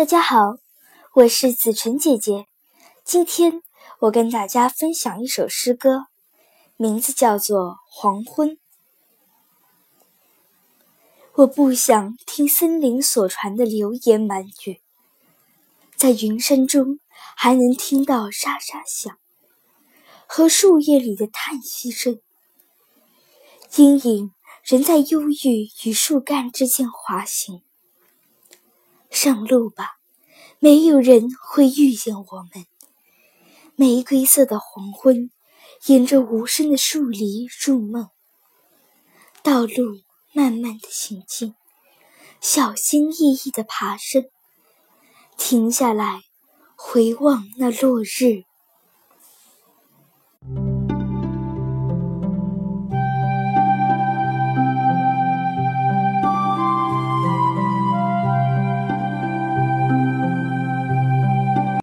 大家好，我是子晨姐姐。今天我跟大家分享一首诗歌，名字叫做《黄昏》。我不想听森林所传的流言满语，在云山中还能听到沙沙响和树叶里的叹息声。阴影仍在忧郁与树干之间滑行。上路吧，没有人会遇见我们。玫瑰色的黄昏，沿着无声的树篱入梦。道路慢慢的行进，小心翼翼的爬升，停下来回望那落日